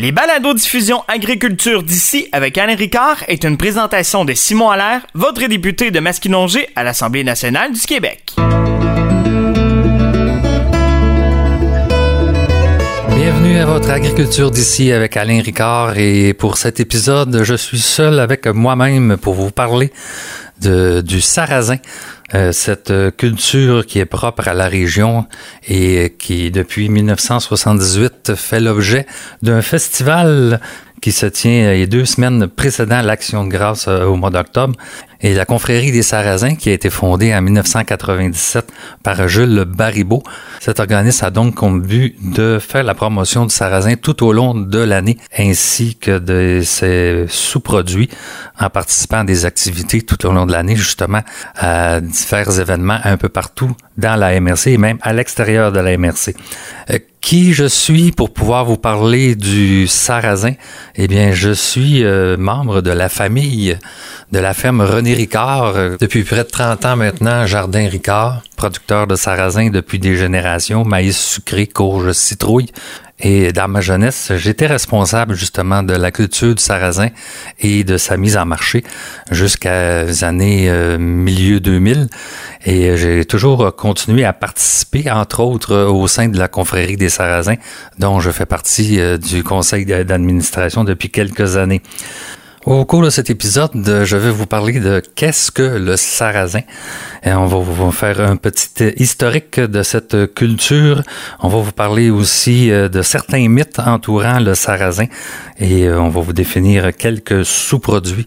Les balados diffusion agriculture d'ici avec Alain Ricard est une présentation de Simon Allaire, votre député de Masquinongé à l'Assemblée nationale du Québec. Bienvenue à votre agriculture d'ici avec Alain Ricard et pour cet épisode, je suis seul avec moi-même pour vous parler du sarrasin. Euh, cette culture qui est propre à la région et qui, depuis 1978, fait l'objet d'un festival qui se tient les deux semaines précédant l'Action de grâce euh, au mois d'octobre. Et la confrérie des Sarrasins, qui a été fondée en 1997 par Jules Baribeau, cet organisme a donc comme but de faire la promotion du sarrasin tout au long de l'année, ainsi que de ses sous-produits, en participant à des activités tout au long de l'année, justement, à divers événements un peu partout dans la MRC et même à l'extérieur de la MRC. Euh, qui je suis pour pouvoir vous parler du sarrasin? Eh bien, je suis euh, membre de la famille de la ferme René Ricard. Euh, depuis près de 30 ans maintenant, Jardin Ricard, producteur de sarrasin depuis des générations, maïs sucré, courge, citrouille. Et dans ma jeunesse, j'étais responsable justement de la culture du sarrasin et de sa mise en marché jusqu'à les années euh, milieu 2000. Et j'ai toujours continué à participer, entre autres, au sein de la confrérie des sarrasins, dont je fais partie euh, du conseil d'administration depuis quelques années. Au cours de cet épisode, je vais vous parler de qu'est-ce que le sarrasin. Et on va vous faire un petit historique de cette culture. On va vous parler aussi euh, de certains mythes entourant le sarrasin et euh, on va vous définir quelques sous-produits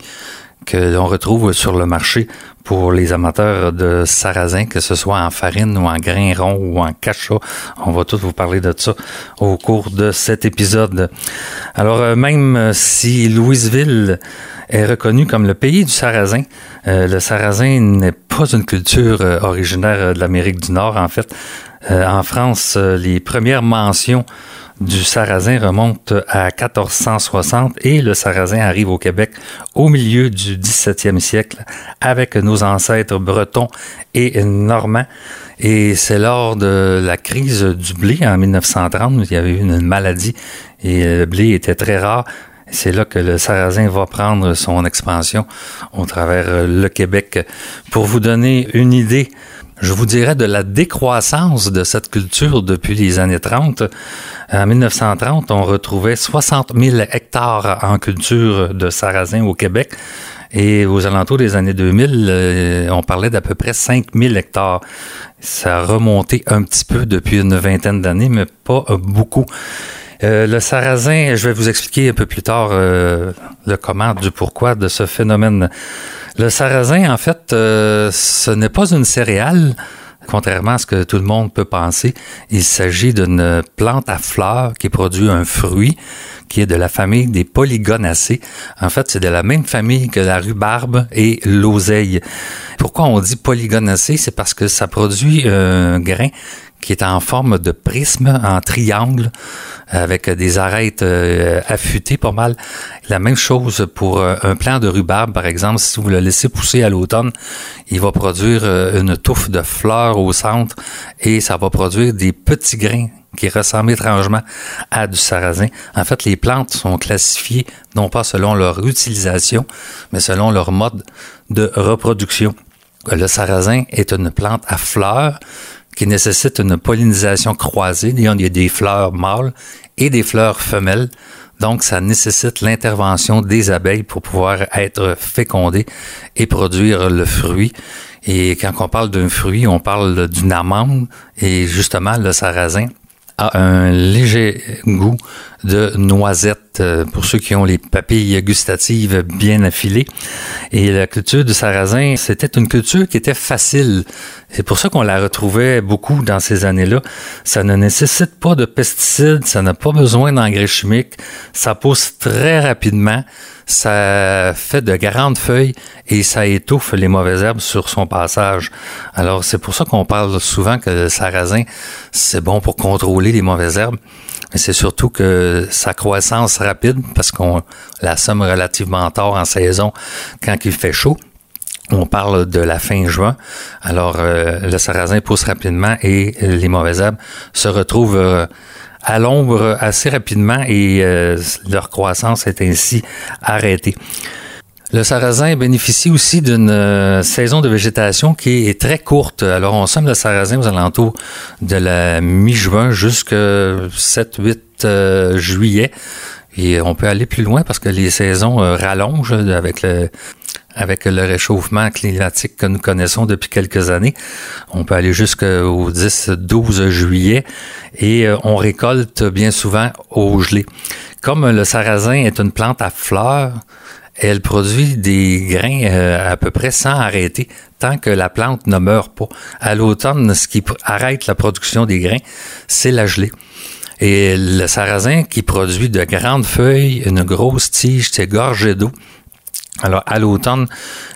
que l'on retrouve sur le marché pour les amateurs de sarrasin, que ce soit en farine ou en grain rond ou en cachat. On va tous vous parler de ça au cours de cet épisode. Alors, euh, même si Louisville est reconnu comme le pays du sarrasin, euh, le sarrasin n'est pas une culture euh, originaire de l'Amérique du Nord, en fait. en France, les premières mentions du sarrasin remonte à 1460 et le sarrasin arrive au Québec au milieu du 17e siècle avec nos ancêtres bretons et normands. Et c'est lors de la crise du blé en 1930, il y avait eu une maladie et le blé était très rare. C'est là que le sarrasin va prendre son expansion au travers le Québec. Pour vous donner une idée, je vous dirais, de la décroissance de cette culture depuis les années 30. En 1930, on retrouvait 60 000 hectares en culture de sarrasin au Québec. Et aux alentours des années 2000, euh, on parlait d'à peu près 5 000 hectares. Ça a remonté un petit peu depuis une vingtaine d'années, mais pas beaucoup. Euh, le sarrasin, je vais vous expliquer un peu plus tard euh, le comment, du pourquoi de ce phénomène. Le sarrasin, en fait, euh, ce n'est pas une céréale, contrairement à ce que tout le monde peut penser. Il s'agit d'une plante à fleurs qui produit un fruit qui est de la famille des polygonacées. En fait, c'est de la même famille que la rhubarbe et l'oseille. Pourquoi on dit polygonacée? C'est parce que ça produit un grain qui est en forme de prisme, en triangle, avec des arêtes euh, affûtées pas mal. La même chose pour euh, un plant de rhubarbe, par exemple, si vous le laissez pousser à l'automne, il va produire euh, une touffe de fleurs au centre et ça va produire des petits grains qui ressemblent étrangement à du sarrasin. En fait, les plantes sont classifiées non pas selon leur utilisation, mais selon leur mode de reproduction. Le sarrasin est une plante à fleurs qui nécessite une pollinisation croisée. Il y a des fleurs mâles et des fleurs femelles. Donc, ça nécessite l'intervention des abeilles pour pouvoir être fécondées et produire le fruit. Et quand on parle d'un fruit, on parle d'une amande et justement le sarrasin a un léger goût de noisette euh, pour ceux qui ont les papilles gustatives bien affilées. Et la culture du sarrasin, c'était une culture qui était facile. C'est pour ça qu'on la retrouvait beaucoup dans ces années-là. Ça ne nécessite pas de pesticides, ça n'a pas besoin d'engrais chimiques, ça pousse très rapidement, ça fait de grandes feuilles et ça étouffe les mauvaises herbes sur son passage. Alors c'est pour ça qu'on parle souvent que le sarrasin, c'est bon pour contrôler les mauvaises herbes. Mais c'est surtout que sa croissance rapide, parce qu'on la somme relativement tard en saison quand il fait chaud. On parle de la fin juin. Alors, euh, le sarrasin pousse rapidement et les mauvaises herbes se retrouvent euh, à l'ombre assez rapidement et leur croissance est ainsi arrêtée. Le sarrasin bénéficie aussi d'une saison de végétation qui est très courte. Alors, on sème le sarrasin aux alentours de la mi-juin jusqu'à 7-8 juillet. Et on peut aller plus loin parce que les saisons rallongent avec le, avec le réchauffement climatique que nous connaissons depuis quelques années. On peut aller jusqu'au 10-12 juillet et euh, on récolte bien souvent au gelé. Comme le sarrasin est une plante à fleurs, elle produit des grains euh, à peu près sans arrêter tant que la plante ne meurt pas. À l'automne, ce qui arrête la production des grains, c'est la gelée. Et le sarrasin qui produit de grandes feuilles, une grosse tige, c'est gorgé d'eau. Alors, à l'automne,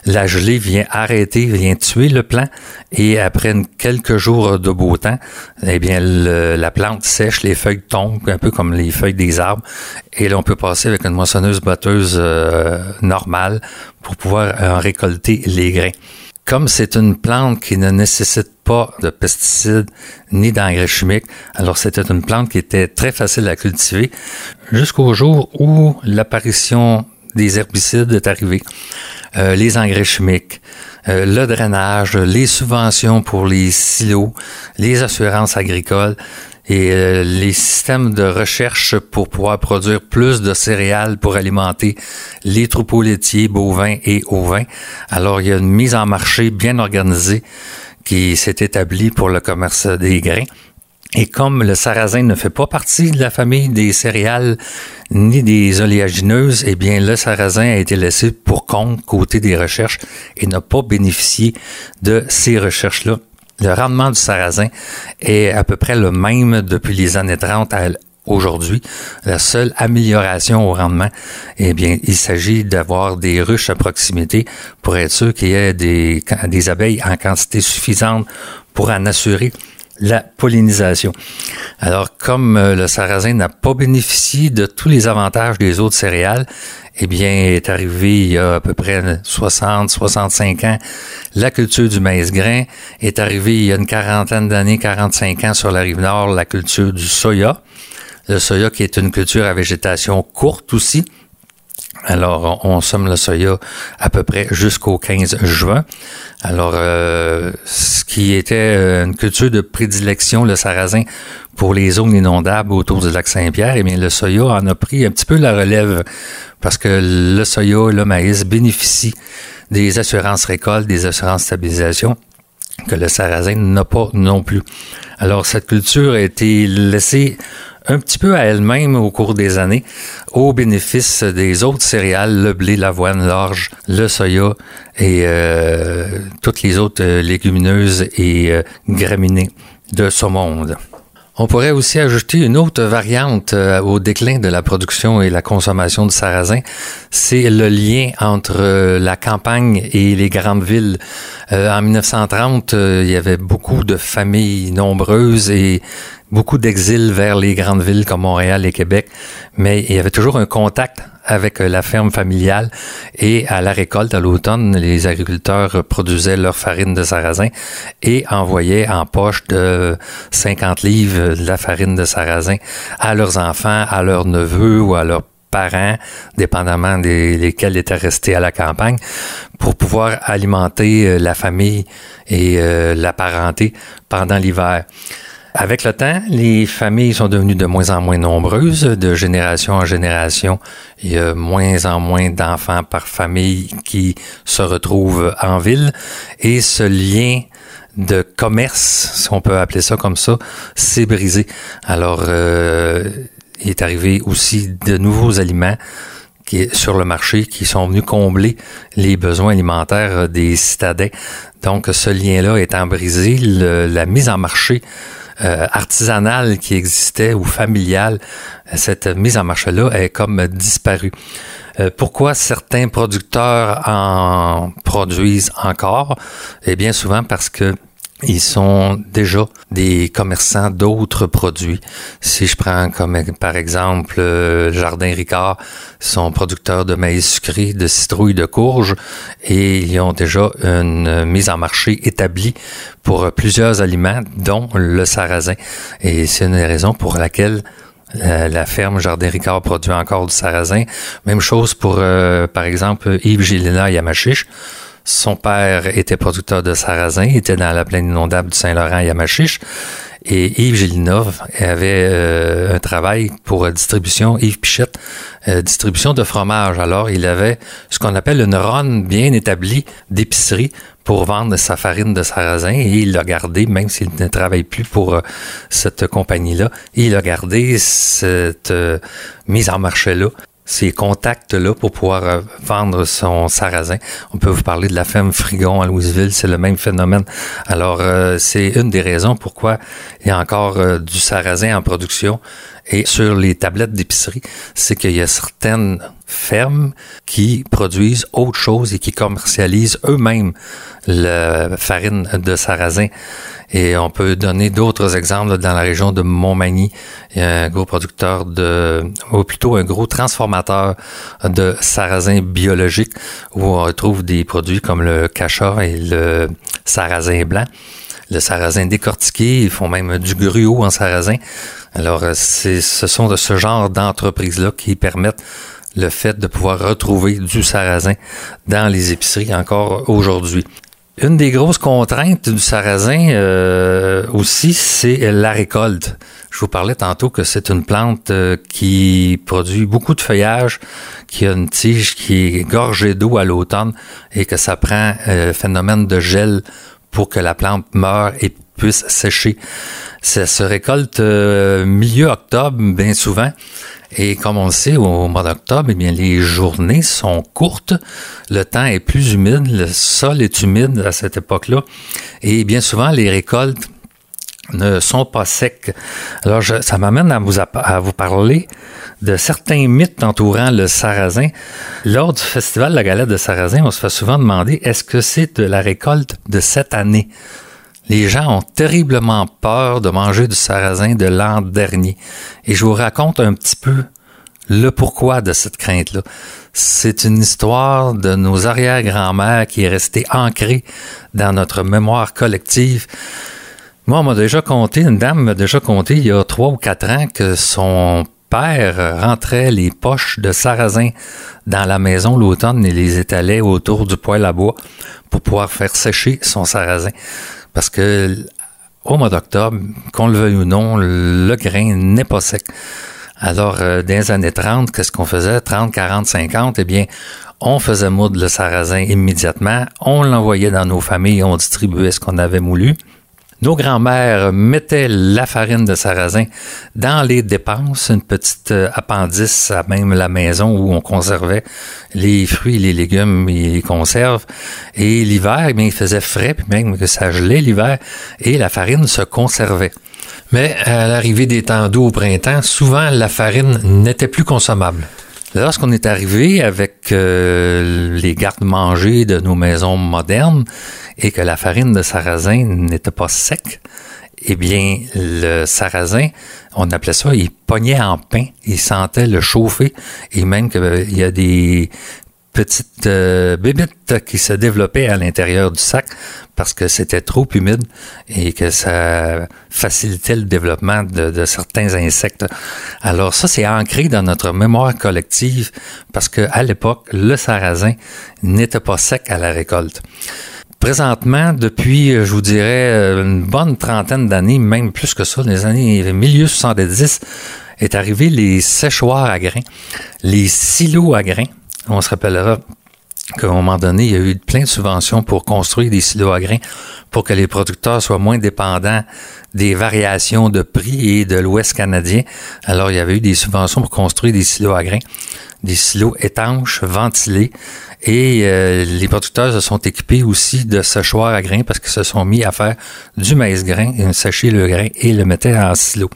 la gelée vient arrêter, vient tuer le plant et après quelques jours de beau temps, eh bien, la plante sèche, les feuilles tombent, un peu comme les feuilles des arbres. Et là, on peut passer avec une moissonneuse batteuse euh, normale pour pouvoir en récolter les grains. Comme c'est une plante qui ne nécessite pas de pesticides ni d'engrais chimiques, alors c'était une plante qui était très facile à cultiver jusqu'au jour où l'apparition des herbicides est arrivé, euh, les engrais chimiques, euh, le drainage, les subventions pour les silos, les assurances agricoles et euh, les systèmes de recherche pour pouvoir produire plus de céréales pour alimenter les troupeaux laitiers, bovins et ovins. Alors, il y a une mise en marché bien organisée qui s'est établie pour le commerce des grains. Et comme le sarrasin ne fait pas partie de la famille des céréales ni des oléagineuses, eh bien, le sarrasin a été laissé pour compte côté des recherches et n'a pas bénéficié de ces recherches-là. Le rendement du sarrasin est à peu près le même depuis les années 30 à aujourd'hui. La seule amélioration au rendement, eh bien, il s'agit d'avoir des ruches à proximité pour être sûr qu'il y ait des, des abeilles en quantité suffisante pour en assurer la pollinisation. Alors, comme euh, le sarrasin n'a pas bénéficié de tous les avantages des autres céréales, eh bien, est arrivé il y a à peu près 60, 65 ans, la culture du maïs grain. Est arrivé il y a une quarantaine d'années, 45 ans sur la rive nord, la culture du soya. Le soya qui est une culture à végétation courte aussi, alors, on, somme le soya à peu près jusqu'au 15 juin. Alors, euh, ce qui était euh, une culture de prédilection, le sarrasin, pour les zones inondables autour du lac Saint-Pierre, eh bien, le soya en a pris un petit peu la relève parce que le soya, le maïs bénéficient des assurances récoltes, des assurances stabilisation que le sarrasin n'a pas non plus. Alors, cette culture a été laissée un petit peu à elle-même au cours des années, au bénéfice des autres céréales, le blé, l'avoine, l'orge, le soya et euh, toutes les autres euh, légumineuses et euh, graminées de ce monde. On pourrait aussi ajouter une autre variante au déclin de la production et la consommation de sarrasin, c'est le lien entre la campagne et les grandes villes. en 1930, il y avait beaucoup de familles nombreuses et beaucoup d'exil vers les grandes villes comme Montréal et Québec, mais il y avait toujours un contact avec euh, la ferme familiale et à la récolte à l'automne, les agriculteurs produisaient leur farine de sarrasin et envoyaient en poche de 50 livres de la farine de sarrasin à leurs enfants, à leurs neveux ou à leurs parents, dépendamment des lesquels étaient restés à la campagne, pour pouvoir alimenter euh, la famille et euh, la parenté pendant l'hiver. Avec le temps, les familles sont devenues de moins en moins nombreuses, de génération en génération. Il y a moins en moins d'enfants par famille qui se retrouvent en ville. Et ce lien de commerce, si on peut appeler ça comme ça, s'est brisé. Alors, euh, il est arrivé aussi de nouveaux aliments qui sur le marché qui sont venus combler les besoins alimentaires des citadins. Donc, ce lien-là étant brisé, la mise en marché euh, artisanale qui existait ou familiale, cette mise en marche-là est comme disparue. Euh, pourquoi certains producteurs en produisent encore? Eh bien souvent parce que ils sont déjà des commerçants d'autres produits. Si je prends comme par exemple le Jardin Ricard, sont producteurs de maïs sucré, de citrouilles, de courges et ils ont déjà une mise en marché établie pour plusieurs aliments, dont le sarrasin. Et c'est une des raisons pour laquelle euh, la, ferme Jardin Ricard produit encore du sarrasin. Même chose pour, euh, par exemple, Yves Gélina Yamachiche. Son père était producteur de sarrasin, était dans la plaine inondable du Saint-Laurent à Yamachiche. Et Yves Gélinov avait euh, un travail pour distribution, Yves Pichette, distribution de fromage. Alors, il avait ce qu'on appelle une run bien établie d'épicerie pour vendre sa farine de sarrasin et il l'a gardé, même s'il ne travaille plus pour cette compagnie-là, il a gardé cette mise en marché-là ces contacts-là pour pouvoir euh, vendre son sarrasin. On peut vous parler de la ferme Frigon à Louisville, c'est le même phénomène. Alors, euh, c'est une des raisons pourquoi il y a encore euh, du sarrasin en production. Et sur les tablettes d'épicerie, c'est qu'il y a certaines fermes qui produisent autre chose et qui commercialisent eux-mêmes la farine de sarrasin. Et on peut donner d'autres exemples dans la région de Montmagny. Il y a un gros producteur de, ou plutôt un gros transformateur de sarrasin biologique où on retrouve des produits comme le cacha et le sarrasin blanc. Le sarrasin décortiqué, ils font même du gruau en sarrasin. Alors, c'est, ce sont de ce genre d'entreprises-là qui permettent le fait de pouvoir retrouver du sarrasin dans les épiceries encore aujourd'hui. Une des grosses contraintes du sarrasin euh, aussi, c'est la récolte. Je vous parlais tantôt que c'est une plante euh, qui produit beaucoup de feuillage, qui a une tige qui est gorgée d'eau à l'automne et que ça prend euh, phénomène de gel pour que la plante meure et puisse sécher. Ça se récolte euh, milieu octobre, bien souvent. Et comme on le sait, au mois d'octobre, eh bien, les journées sont courtes, le temps est plus humide, le sol est humide à cette époque-là, et bien souvent, les récoltes ne sont pas secs. Alors, ça m'amène à vous, à vous parler de certains mythes entourant le sarrasin. Lors du festival de la galette de sarrasin, on se fait souvent demander est-ce que c'est de la récolte de cette année? Les gens ont terriblement peur de manger du sarrasin de l'an dernier. Et je vous raconte un petit peu le pourquoi de cette crainte-là. C'est une histoire de nos arrière-grands-mères qui est restée ancrée dans notre mémoire collective. Moi, on m'a déjà compté, une dame m'a déjà compté il y a trois ou quatre ans que son père rentrait les poches de sarrasin dans la maison l'automne et les étalait autour du poêle à bois pour pouvoir faire sécher son sarrasin. Parce que au mois d'octobre, qu'on le veuille ou non, le grain n'est pas sec. Alors, euh, dans les années 30, qu'est-ce qu'on faisait? 30, 40, 50, eh bien, on faisait moudre le sarrasin immédiatement, on l'envoyait dans nos familles, on distribuait ce qu'on avait moulu. Nos grands-mères mettaient la farine de sarrasin dans les dépenses, une petite euh, appendice à même la maison où on conservait les fruits, les légumes et les conserves. Et l'hiver, eh il faisait frais, puis même que ça gelait l'hiver, et la farine se conservait. Mais à l'arrivée des temps doux au printemps, souvent la farine n'était plus consommable. Lorsqu'on est arrivé avec euh, les gardes-manger de nos maisons modernes et que la farine de sarrasin n'était pas sec, eh bien, le sarrasin, on appelait ça, il pognait en pain, il sentait le chauffer, et même qu'il y a des petites euh, bébites qui se développaient à l'intérieur du sac parce que c'était trop humide et que ça facilitait le développement de, certains insectes. Alors ça, c'est ancré dans notre mémoire collective parce que à l'époque, le sarrasin n'était pas sec à la récolte. Présentement, depuis, je vous dirais, une bonne trentaine d'années, même plus que ça, les années milieu 70, est arrivé les séchoirs à grains, les silos à grains on se rappellera qu'à un moment donné, il y a eu plein de subventions pour construire des silos à grains pour que les producteurs soient moins dépendants des variations de prix et de l'Ouest canadien. Alors, il y avait eu des subventions pour construire des silos à grains, des silos étanches, ventilés. Et euh, les producteurs se sont équipés aussi de séchoirs à grains parce qu'ils se sont mis à faire du maïs grain, et sécher le grain et le mettaient en silo.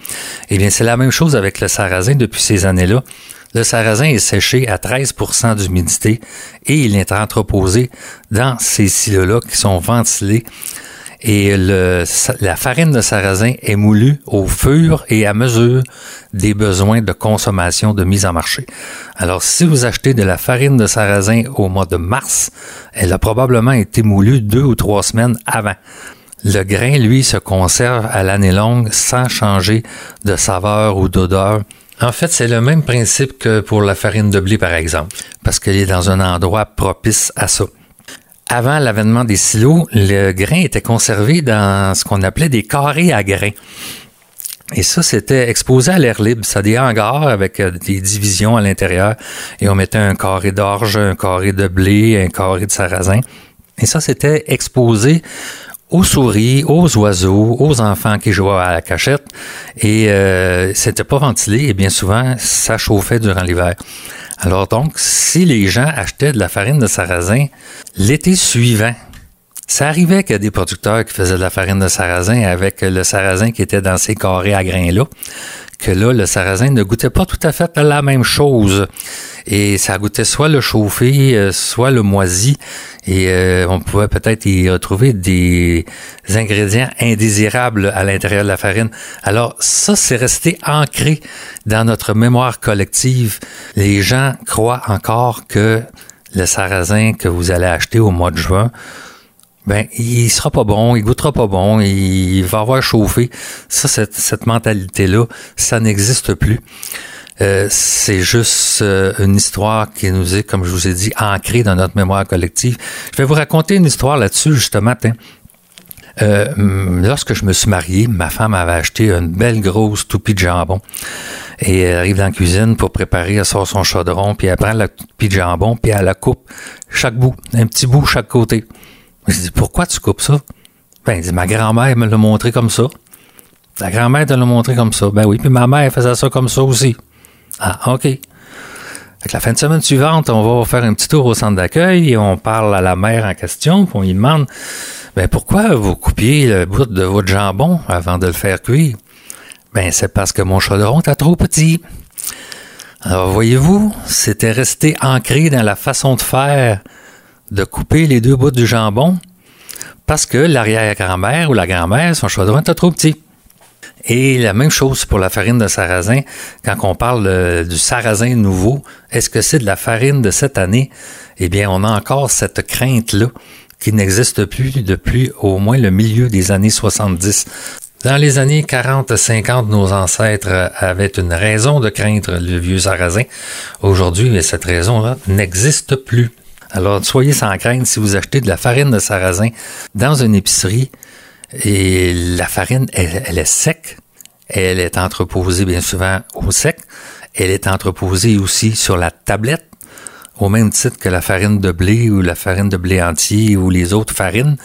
Eh bien, c'est la même chose avec le sarrasin depuis ces années-là. Le sarrasin est séché à 13% d'humidité et il est entreposé dans ces silos-là qui sont ventilés. Et la farine de sarrasin est moulue au fur et à mesure des besoins de consommation de mise en marché. Alors, si vous achetez de la farine de sarrasin au mois de mars, elle a probablement été moulue deux ou trois semaines avant. Le grain, lui, se conserve à l'année longue sans changer de saveur ou d'odeur. En fait, c'est le même principe que pour la farine de blé, par exemple, parce qu'elle est dans un endroit propice à ça. Avant l'avènement des silos, le grain était conservé dans ce qu'on appelait des carrés à grains. Et ça, c'était exposé à l'air libre. Ça des hangars avec euh, des divisions à l'intérieur. Et on mettait un carré d'orge, un carré de blé, un carré de sarrasin. Et ça, c'était exposé aux souris, aux oiseaux, aux enfants qui jouaient à la cachette. Et euh, c'était pas ventilé et bien souvent, ça chauffait durant l'hiver. Alors donc, si les gens achetaient de la farine de sarrasin l'été suivant, ça arrivait qu'il y a des producteurs qui faisaient de la farine de sarrasin avec le sarrasin qui était dans ces carrés à grains-là, que là, le sarrasin ne goûtait pas tout à fait la même chose. Et ça goûtait soit le chauffé, euh, soit le moisi. Et euh, on pouvait peut-être y retrouver des ingrédients indésirables à l'intérieur de la farine. Alors ça, c'est resté ancré dans notre mémoire collective. Les gens croient encore que le sarrasin que vous allez acheter au mois de juin ben il sera pas bon, il goûtera pas bon, il va avoir chauffé. Ça, cette, mentalité-là, ça n'existe plus. Euh, c'est juste euh, une histoire qui nous est, comme je vous ai dit, ancrée dans notre mémoire collective. Je vais vous raconter une histoire là-dessus, justement. Euh, lorsque je me suis marié, ma femme avait acheté une belle grosse toupie de jambon. Et elle arrive dans la cuisine pour préparer, elle sort son chaudron, puis elle prend la toupie de jambon, puis elle la coupe chaque bout, un petit bout chaque côté. Je dis, pourquoi tu coupes ça? Ben, il dit, ma grand-mère me l'a montré comme ça. Ta grand-mère te l'a montré comme ça. Ben oui, puis ma mère faisait ça comme ça aussi. Ah, OK. La fin de semaine suivante, on va faire un petit tour au centre d'accueil et on parle à la mère en question, puis on lui demande ben pourquoi vous coupiez le bout de votre jambon avant de le faire cuire? Ben c'est parce que mon chaudron était trop petit. Alors voyez-vous, c'était resté ancré dans la façon de faire de couper les deux bouts du jambon parce que l'arrière-grand-mère ou la grand-mère, son chaudron était trop petit. Et la même chose pour la farine de sarrasin. Quand on parle du sarrasin nouveau, est-ce que c'est de la farine de cette année? Eh bien, on a encore cette crainte-là qui n'existe plus depuis au moins le milieu des années 70. Dans les années 40-50, nos ancêtres avaient une raison de craindre le vieux sarrasin. Aujourd'hui, cette raison-là n'existe plus. Alors, soyez sans crainte si vous achetez de la farine de sarrasin dans une épicerie et la farine, elle, est sec. Elle est entreposée bien souvent au sec. Elle est entreposée aussi sur la tablette, au même titre que la farine de blé ou la farine de blé entier ou les autres farines.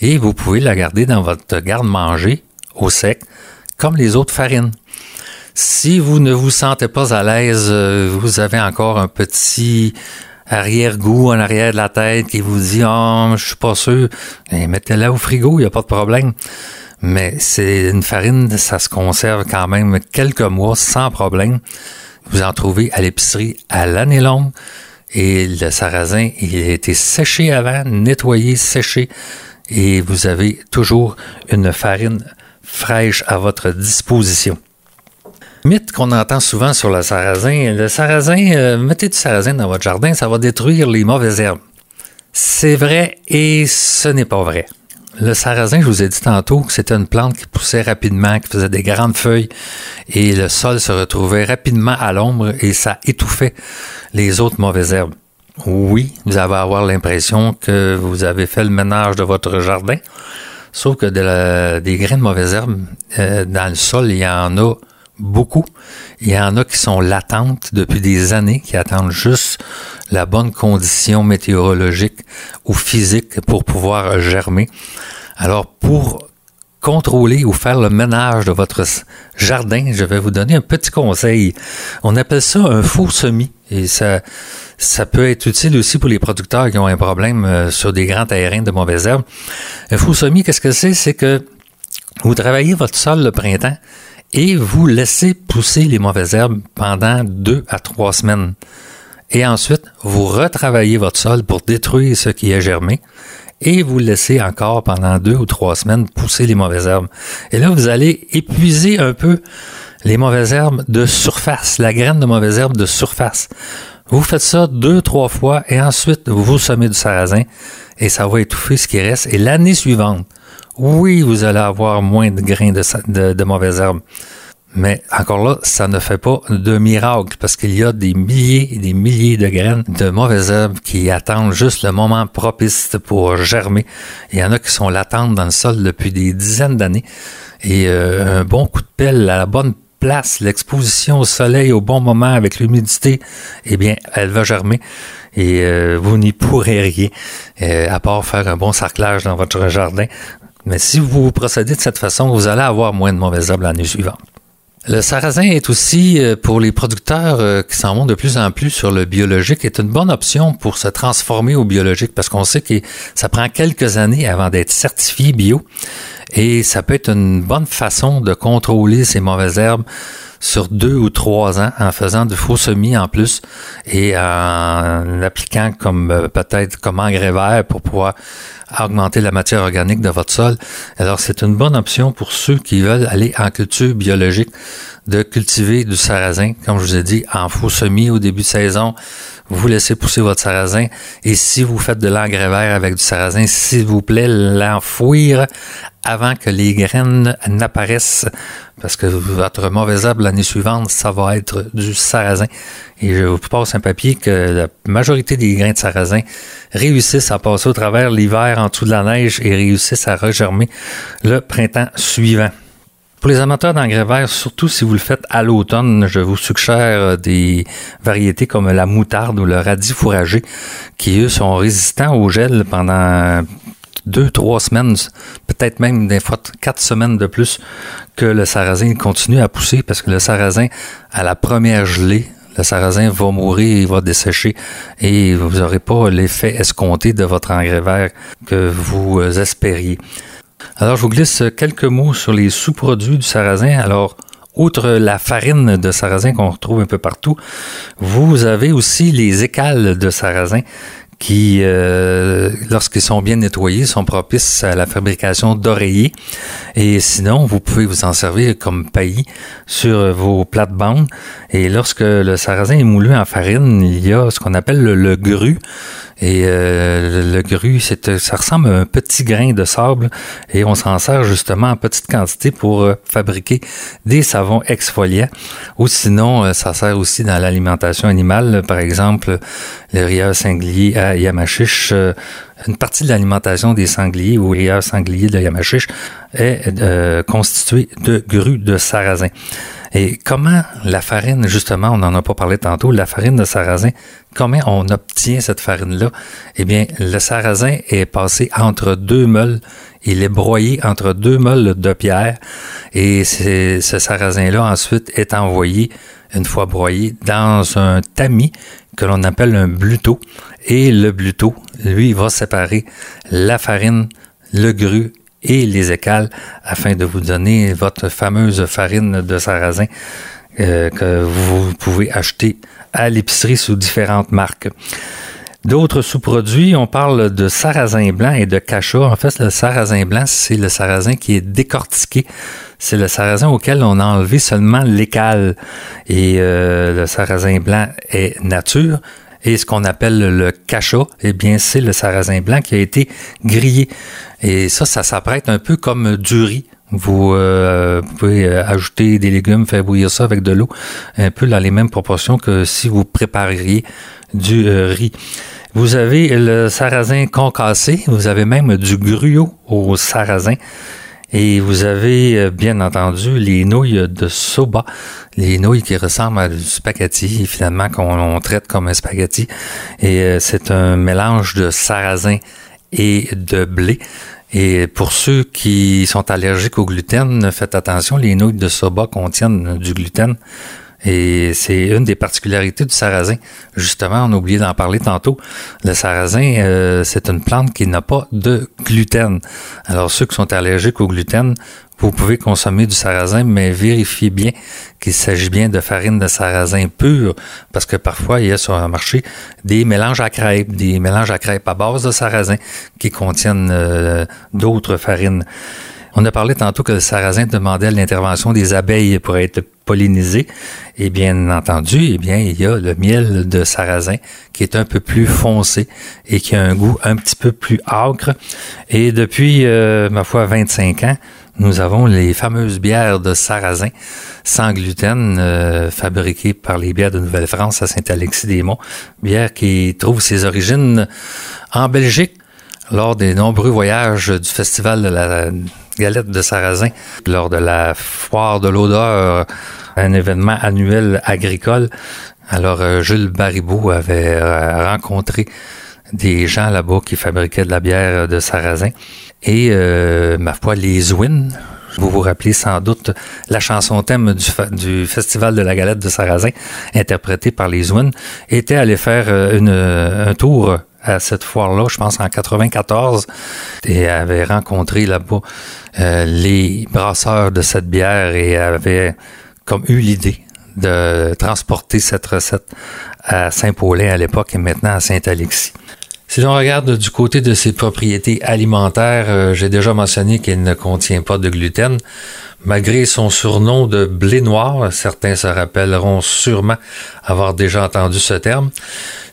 Et vous pouvez la garder dans votre garde-manger au sec, comme les autres farines. Si vous ne vous sentez pas à l'aise, euh, vous avez encore un petit arrière-goût en arrière de la tête qui vous dit oh, je suis pas sûr, eh, mettez-la au frigo, il n'y a pas de problème. Mais c'est une farine, ça se conserve quand même quelques mois sans problème. Vous en trouvez à l'épicerie à l'année longue. Et le sarrasin, il a été séché avant, nettoyé, séché. Et vous avez toujours une farine fraîche à votre disposition. Mythe qu'on entend souvent sur le sarrasin. Le sarrasin, euh, mettez du sarrasin dans votre jardin, ça va détruire les mauvaises herbes. C'est vrai et ce n'est pas vrai. Le sarrasin, je vous ai dit tantôt que c'était une plante qui poussait rapidement, qui faisait des grandes feuilles et le sol se retrouvait rapidement à l'ombre et ça étouffait les autres mauvaises herbes. Oui, vous allez avoir l'impression que vous avez fait le ménage de votre jardin, sauf que des graines de mauvaises herbes, euh, dans le sol, il y en a beaucoup. Il y en a qui sont latentes depuis des années, qui attendent juste la bonne condition météorologique ou physique pour pouvoir germer. Alors, pour contrôler ou faire le ménage de votre jardin, je vais vous donner un petit conseil. On appelle ça un faux semis et ça, ça peut être utile aussi pour les producteurs qui ont un problème euh, sur des grands terrains de mauvaises herbes. Un faux semis, qu'est-ce que c'est? C'est que vous travaillez votre sol le printemps et vous laissez pousser les mauvaises herbes pendant deux à trois semaines. Et ensuite, vous retravaillez votre sol pour détruire ce qui est germé. et vous laissez encore pendant deux ou trois semaines pousser les mauvaises herbes. Et là, vous allez épuiser un peu les mauvaises herbes de surface, la graine de mauvaises herbes de surface. Vous faites ça deux, trois fois et ensuite vous semez du sarrasin et ça va étouffer ce qui reste. Et l'année suivante, oui, vous allez avoir moins de grains de, mauvaises herbes. Mais encore là, ça ne fait pas de miracle parce qu'il y a des milliers et des milliers de graines de mauvaises herbes qui attendent juste le moment propice pour germer. Il y en a qui sont latentes dans le sol depuis des dizaines d'années. Et euh, un bon coup de pelle à la bonne place, l'exposition au soleil au bon moment avec l'humidité, eh bien, elle va germer et euh, vous n'y pourrez rien euh, à part faire un bon sarclage dans votre jardin. Mais si vous procédez de cette façon, vous allez avoir moins de mauvaises herbes l'année suivante. Le sarrasin est aussi, euh, pour les producteurs euh, qui s'en vont de plus en plus sur le biologique, est une bonne option pour se transformer au biologique parce qu'on sait que ça prend quelques années avant d'être certifié bio et ça peut être une bonne façon de contrôler ces mauvaises herbes sur deux ou trois ans en faisant de faux semis en plus et en appliquant comme euh, peut-être comme engrais vert pour pouvoir augmenter la matière organique de votre sol. Alors c'est une bonne option pour ceux qui veulent aller en culture biologique de cultiver du sarrasin, comme je vous ai dit, en faux semis au début de saison. Vous laissez pousser votre sarrasin et si vous faites de l'engrais vert avec du sarrasin, s'il vous plaît, l'enfouir avant que les graines n'apparaissent parce que votre mauvais arbre l'année suivante, ça va être du sarrasin. Et je vous passe un papier que la majorité des grains de sarrasin réussissent à passer au travers l'hiver en dessous de la neige et réussissent à regermer le printemps suivant. Pour les amateurs d'engrais verts, surtout si vous le faites à l'automne, je vous suggère des variétés comme la moutarde ou le radis fourragé qui, eux, sont résistants au gel pendant deux, trois semaines, peut-être même des fois quatre semaines de plus que le sarrasin continue à pousser parce que le sarrasin, à la première gelée, le sarrasin va mourir, il va dessécher et vous n'aurez pas l'effet escompté de votre engrais vert que vous espériez. Alors, je vous glisse quelques mots sur les sous-produits du sarrasin. Alors, outre la farine de sarrasin qu'on retrouve un peu partout, vous avez aussi les écales de sarrasin qui, euh, lorsqu'ils sont bien nettoyés, sont propices à la fabrication d'oreillers. Et sinon, vous pouvez vous en servir comme paillis sur vos plates-bandes. Et lorsque le sarrasin est moulu en farine, il y a ce qu'on appelle le, le gru. Et euh, le gru, c'est, ça ressemble à un petit grain de sable et on s'en sert justement en petite quantité pour euh, fabriquer des savons exfoliants. Ou sinon, euh, ça sert aussi dans l'alimentation animale. Par exemple, le rieur sanglier à Yamachiche, une partie de l'alimentation des sangliers ou rieur sanglier de Yamachiche est constituée de gru de sarrasin. Et comment la farine, justement, on n'en a pas parlé tantôt, la farine de sarrasin, comment on obtient cette farine-là? Eh bien, le sarrasin est passé entre deux meules. Il est broyé entre deux meules de pierre. Et ce sarrasin-là, ensuite, est envoyé, une fois broyé, dans un tamis que l'on appelle un bluteau. Et le bluteau, lui, va séparer la farine, le gru et les écales afin de vous donner votre fameuse farine de sarrasin euh, que vous pouvez acheter à l'épicerie sous différentes marques. D'autres sous-produits, on parle de sarrasin blanc et de cacha. En fait, le sarrasin blanc, c'est le sarrasin qui est décortiqué. C'est le sarrasin auquel on a enlevé seulement l'écale. Et euh, le sarrasin blanc est nature. Et ce qu'on appelle le cacha, eh bien, c'est le sarrasin blanc qui a été grillé. Et ça, ça s'apprête un peu comme du riz. Vous euh, pouvez euh, ajouter des légumes, faire bouillir ça avec de l'eau, un peu dans les mêmes proportions que si vous prépareriez du euh, riz. Vous avez le sarrasin concassé, vous avez même du gruau au sarrasin. Et vous avez bien entendu les nouilles de soba, les nouilles qui ressemblent à du spaghetti, finalement qu'on traite comme un spaghetti. Et c'est un mélange de sarrasin et de blé. Et pour ceux qui sont allergiques au gluten, faites attention, les nouilles de soba contiennent du gluten. Et c'est une des particularités du sarrasin. Justement, on a oublié d'en parler tantôt. Le sarrasin, euh, c'est une plante qui n'a pas de gluten. Alors, ceux qui sont allergiques au gluten, vous pouvez consommer du sarrasin, mais vérifiez bien qu'il s'agit bien de farine de sarrasin pure, parce que parfois, il y a sur le marché des mélanges à crêpes, des mélanges à crêpes à base de sarrasin qui contiennent euh, d'autres farines. On a parlé tantôt que le sarrasin demandait l'intervention des abeilles pour être pollinisé. Et bien entendu, eh bien, il y a le miel de sarrasin qui est un peu plus foncé et qui a un goût un petit peu plus âcre. Et depuis, euh, ma foi, 25 ans, nous avons les fameuses bières de sarrasin sans gluten euh, fabriquées par les bières de Nouvelle-France à Saint-Alexis-des-Monts. Bière qui trouve ses origines en Belgique lors des nombreux voyages du festival de la galette de sarrasin, lors de la foire de l'odeur, un événement annuel agricole. Alors euh, Jules Baribeau avait euh, rencontré des gens là-bas qui fabriquaient de la bière de sarrasin et euh, ma foi les Zwin. Vous vous rappelez sans doute la chanson thème du, Festival de la galette de Sarrasin, interprétée par les Zwin, était allé faire une, un tour à cette foire-là, je pense en 94, et avait rencontré là-bas euh, les brasseurs de cette bière et avait comme eu l'idée de transporter cette recette à Saint-Paulin à l'époque et maintenant à Saint-Alexis. Si l'on regarde du côté de ses propriétés alimentaires, euh, j'ai déjà mentionné qu'elle ne contient pas de gluten. Malgré son surnom de blé noir, certains se rappelleront sûrement avoir déjà entendu ce terme,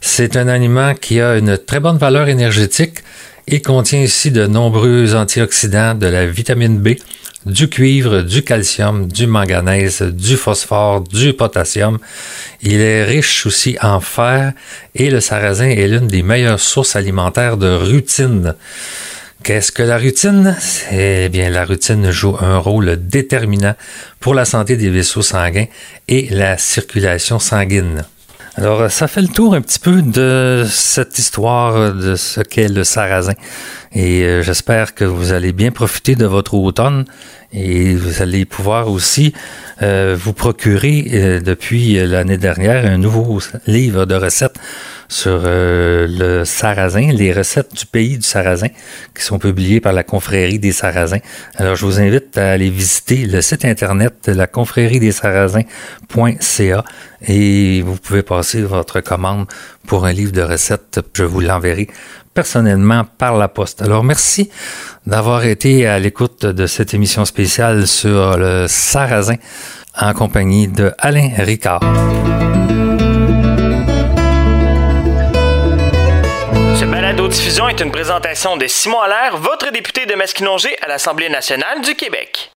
c'est un aliment qui a une très bonne valeur énergétique et contient ici de nombreux antioxydants, de la vitamine B, du cuivre, du calcium, du manganèse, du phosphore, du potassium. Il est riche aussi en fer et le sarrasin est l'une des meilleures sources alimentaires de rutine. Qu'est-ce que la rutine? Eh bien, la rutine joue un rôle déterminant pour la santé des vaisseaux sanguins et la circulation sanguine. Alors, ça fait le tour un petit peu de cette histoire de ce qu'est le sarrasin. Et euh, j'espère que vous allez bien profiter de votre automne et vous allez pouvoir aussi euh, vous procurer euh, depuis l'année dernière un nouveau livre de recettes sur le sarrasin, les recettes du pays du sarrasin qui sont publiées par la confrérie des sarrasins. Alors je vous invite à aller visiter le site internet de la confrérie des sarrasins.ca et vous pouvez passer votre commande pour un livre de recettes. Je vous l'enverrai personnellement par la poste. Alors merci d'avoir été à l'écoute de cette émission spéciale sur le sarrasin en compagnie de Alain Ricard. Ce balado-diffusion est une présentation de Simon Allaire, votre député de Masquinongé à l'Assemblée nationale du Québec.